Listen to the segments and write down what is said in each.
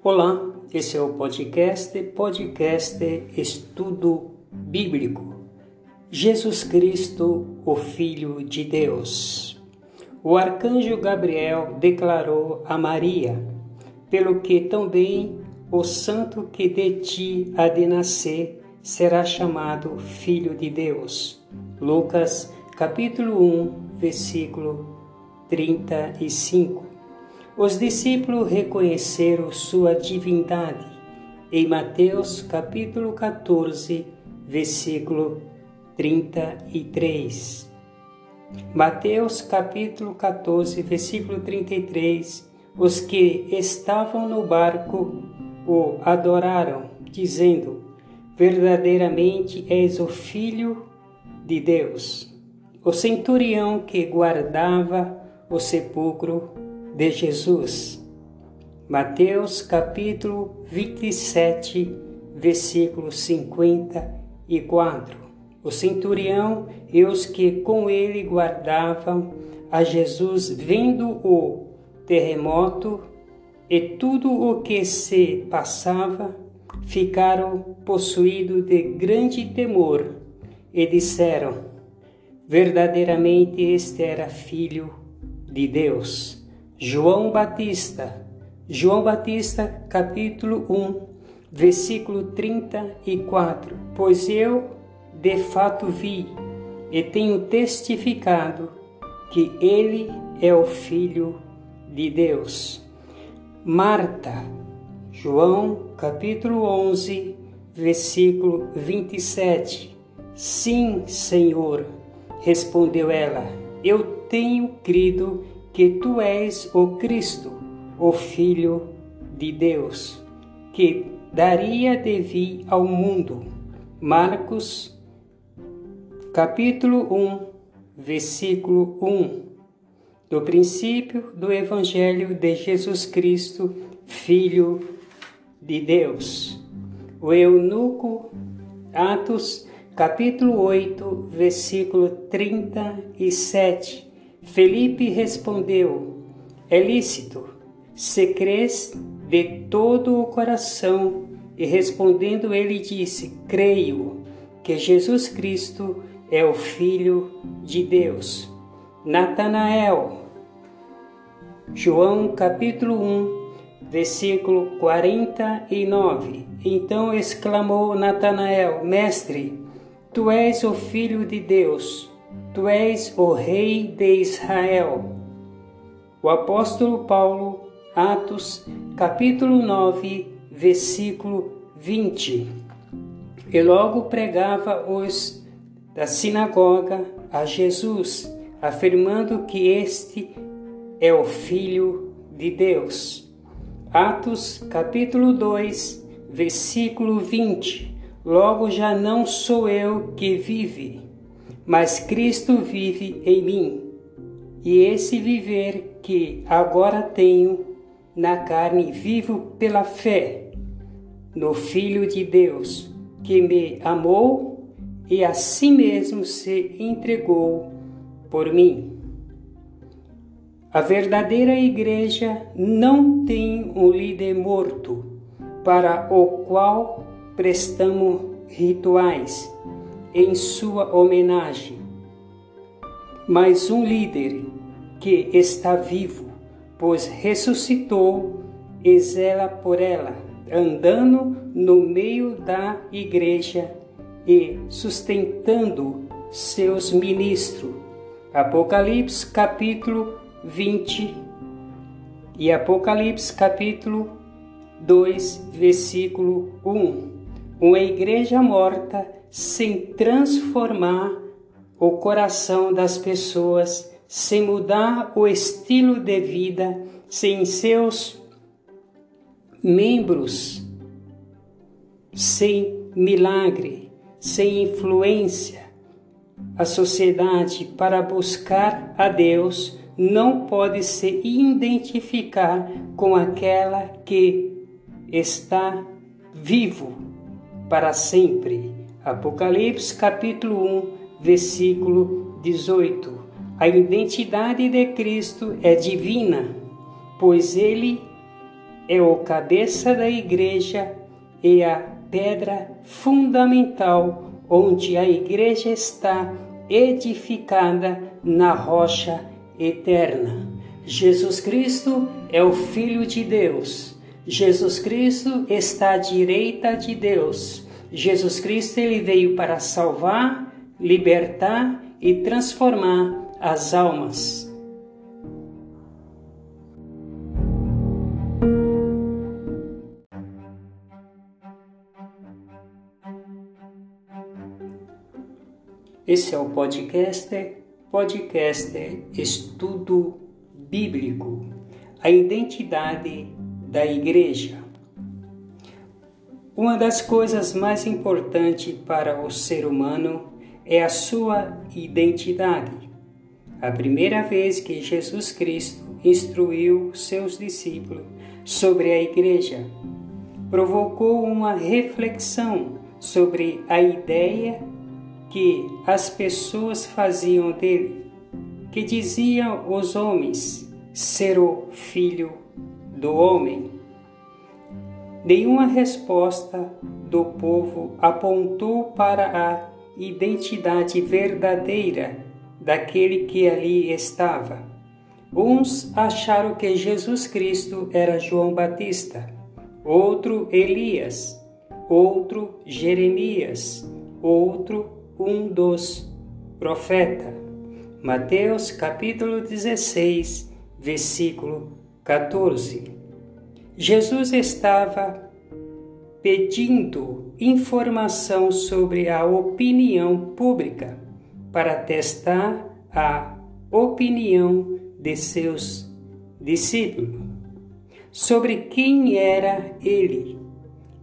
Olá, esse é o podcast, podcast Estudo Bíblico. Jesus Cristo, o Filho de Deus. O arcanjo Gabriel declarou a Maria, pelo que também o santo que de ti há de nascer será chamado Filho de Deus. Lucas capítulo 1, versículo 35. Os discípulos reconheceram sua divindade em Mateus capítulo 14, versículo 33. Mateus capítulo 14, versículo 33. Os que estavam no barco o adoraram, dizendo: Verdadeiramente és o Filho de Deus. O centurião que guardava o sepulcro de Jesus. Mateus capítulo 27, versículo 54. O centurião e os que com ele guardavam a Jesus, vendo o terremoto e tudo o que se passava, ficaram possuídos de grande temor e disseram: Verdadeiramente este era filho de Deus. João Batista, João Batista, capítulo 1, versículo 34. Pois eu de fato vi e tenho testificado que ele é o Filho de Deus. Marta, João capítulo 11, versículo 27. Sim, Senhor, respondeu ela, eu tenho crido que tu és o Cristo, o Filho de Deus, que daria de vir ao mundo. Marcos, capítulo 1, versículo 1. Do princípio do Evangelho de Jesus Cristo, Filho de Deus. O eunuco, Atos, capítulo 8, versículo 37 Felipe respondeu: É lícito, se crês de todo o coração. E respondendo ele disse: Creio que Jesus Cristo é o Filho de Deus. Natanael, João capítulo 1, versículo 49. Então exclamou Natanael: Mestre, tu és o Filho de Deus Tu és o Rei de Israel. O apóstolo Paulo, Atos, capítulo 9, versículo 20. E logo pregava os da sinagoga a Jesus, afirmando que este é o Filho de Deus. Atos, capítulo 2, versículo 20. Logo já não sou eu que vive, mas Cristo vive em mim. E esse viver que agora tenho na carne vivo pela fé no Filho de Deus, que me amou e a si mesmo se entregou por mim. A verdadeira igreja não tem um líder morto para o qual prestamos rituais em sua homenagem, mas um líder que está vivo, pois ressuscitou e zela por ela, andando no meio da igreja e sustentando seus ministros. Apocalipse capítulo 20 e Apocalipse capítulo 2, versículo 1. Uma igreja morta sem transformar o coração das pessoas, sem mudar o estilo de vida, sem seus membros, sem milagre, sem influência. A sociedade, para buscar a Deus, não pode se identificar com aquela que está vivo para sempre Apocalipse capítulo 1, versículo 18. A identidade de Cristo é divina, pois ele é o cabeça da igreja e a pedra fundamental onde a igreja está edificada na rocha eterna. Jesus Cristo é o Filho de Deus. Jesus Cristo está à direita de Deus. Jesus Cristo ele veio para salvar, libertar e transformar as almas. Esse é o podcast, podcast Estudo Bíblico, a identidade da igreja. Uma das coisas mais importantes para o ser humano é a sua identidade. A primeira vez que Jesus Cristo instruiu seus discípulos sobre a igreja, provocou uma reflexão sobre a ideia que as pessoas faziam dele, que diziam os homens ser o filho do homem. Nenhuma resposta do povo apontou para a identidade verdadeira daquele que ali estava. Uns acharam que Jesus Cristo era João Batista, outro Elias, outro Jeremias, outro um dos profetas. Mateus capítulo 16, versículo 14. Jesus estava pedindo informação sobre a opinião pública para testar a opinião de seus discípulos sobre quem era ele.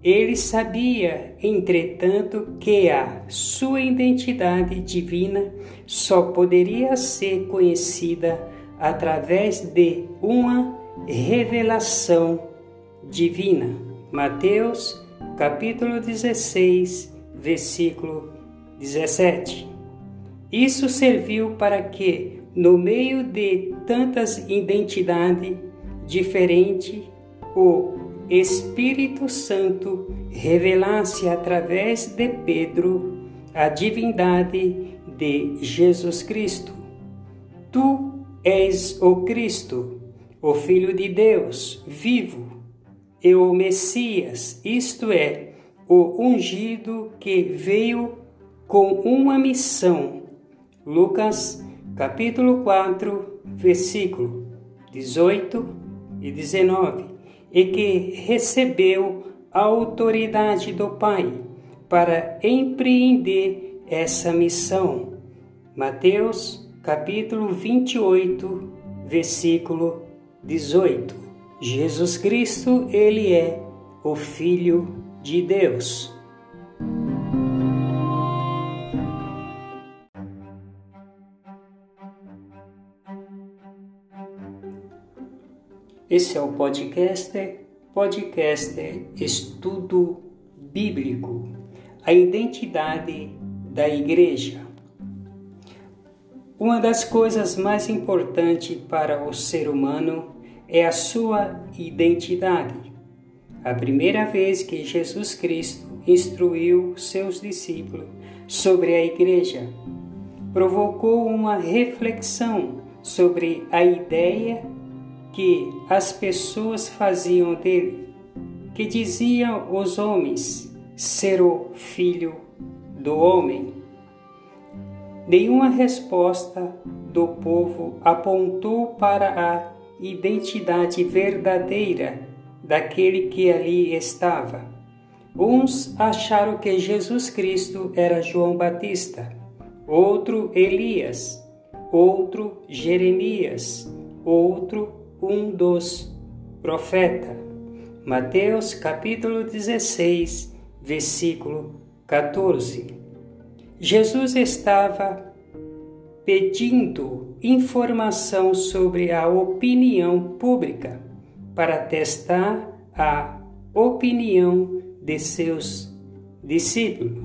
Ele sabia, entretanto, que a sua identidade divina só poderia ser conhecida através de uma revelação divina. Mateus, capítulo 16, versículo 17. Isso serviu para que, no meio de tantas identidades diferentes, o Espírito Santo revelasse através de Pedro a divindade de Jesus Cristo. Tu és o Cristo, o Filho de Deus vivo, e o Messias, isto é, o ungido que veio com uma missão. Lucas capítulo 4, versículo 18 e 19 e que recebeu a autoridade do Pai para empreender essa missão. Mateus capítulo 28, versículo 18. Jesus Cristo, ele é o filho de Deus. Esse é o podcast, podcast Estudo Bíblico, a identidade da igreja. Uma das coisas mais importantes para o ser humano é a sua identidade. A primeira vez que Jesus Cristo instruiu seus discípulos sobre a igreja, provocou uma reflexão sobre a ideia que as pessoas faziam dele, que diziam os homens ser o filho do homem. Nenhuma resposta do povo apontou para a identidade verdadeira daquele que ali estava. Uns acharam que Jesus Cristo era João Batista, outro Elias, outro Jeremias, outro um dos profetas. Mateus capítulo 16, versículo 14. Jesus estava pedindo informação sobre a opinião pública para testar a opinião de seus discípulos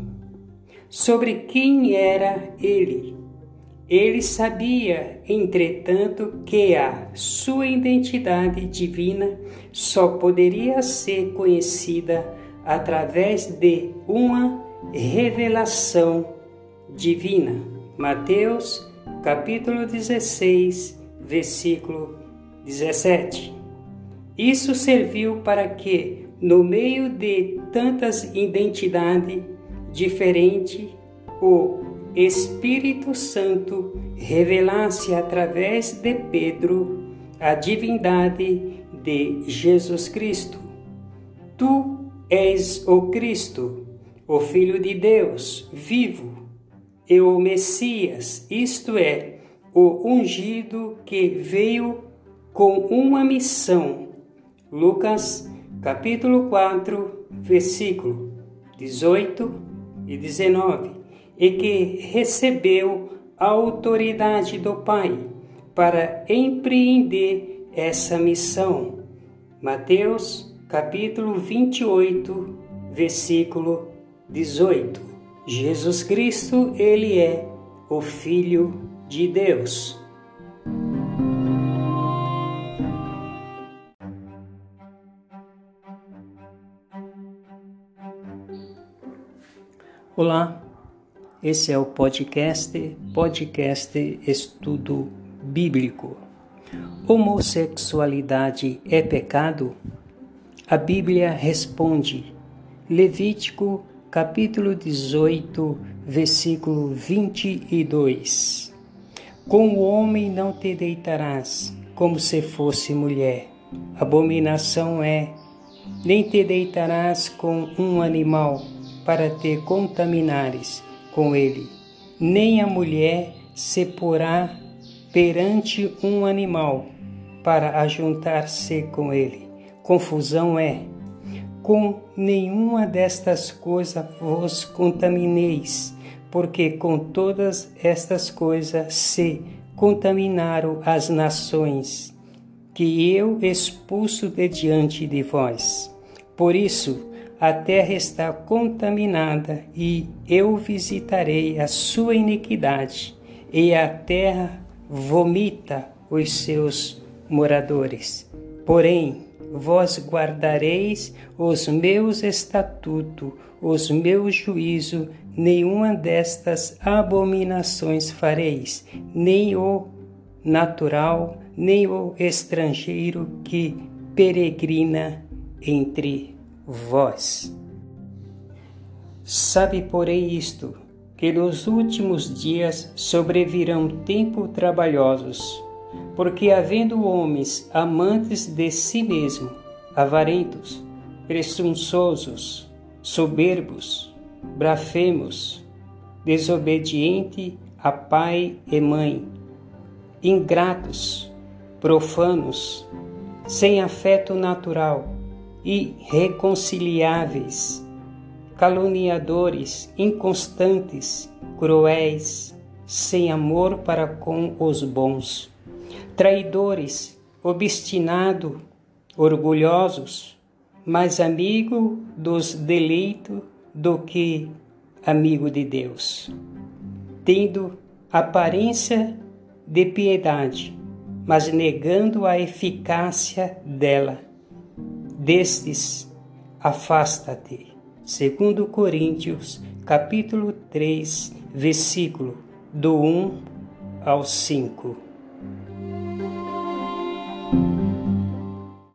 sobre quem era ele. Ele sabia, entretanto, que a sua identidade divina só poderia ser conhecida através de uma revelação divina. Mateus, capítulo 16, versículo 17. Isso serviu para que, no meio de tantas identidades diferentes, o Espírito Santo revelasse através de Pedro a divindade de Jesus Cristo. Tu és o Cristo, o Filho de Deus vivo, e o Messias, isto é, o ungido que veio com uma missão. Lucas capítulo 4, versículo 18 e 19 e que recebeu a autoridade do Pai para empreender essa missão. Mateus, capítulo 28, versículo 18. Jesus Cristo, ele é o filho de Deus. Olá, esse é o podcast, podcast Estudo Bíblico. Homossexualidade é pecado? A Bíblia responde. Levítico, capítulo 18, versículo 22. Com o homem não te deitarás, como se fosse mulher. Abominação é. Nem te deitarás com um animal, para te contaminares com ele, nem a mulher se porá perante um animal para ajuntar-se com ele. Confusão é. Com nenhuma destas coisas vos contamineis, porque com todas estas coisas se contaminaram as nações, que eu expulso de diante de vós. Por isso, a terra está contaminada e eu visitarei a sua iniquidade, e a terra vomita os seus moradores. Porém, vós guardareis os meus estatutos, os meus juízos, nenhuma destas abominações fareis, nem o natural, nem o estrangeiro que peregrina entre vós. Sabe, porém, isto, que nos últimos dias sobrevirão tempos trabalhosos, porque havendo homens amantes de si mesmo, avarentos, presunçosos, soberbos, blasfemos, desobedientes a pai e mãe, ingratos, profanos, sem afeto natural, irreconciliáveis, caluniadores, inconstantes, cruéis, sem amor para com os bons, traidores, obstinados, orgulhosos, mais amigo dos deleitos do que amigo de Deus, tendo aparência de piedade, mas negando a eficácia dela destes afasta-te. Segundo Coríntios, capítulo 3, versículo do 1 ao 5.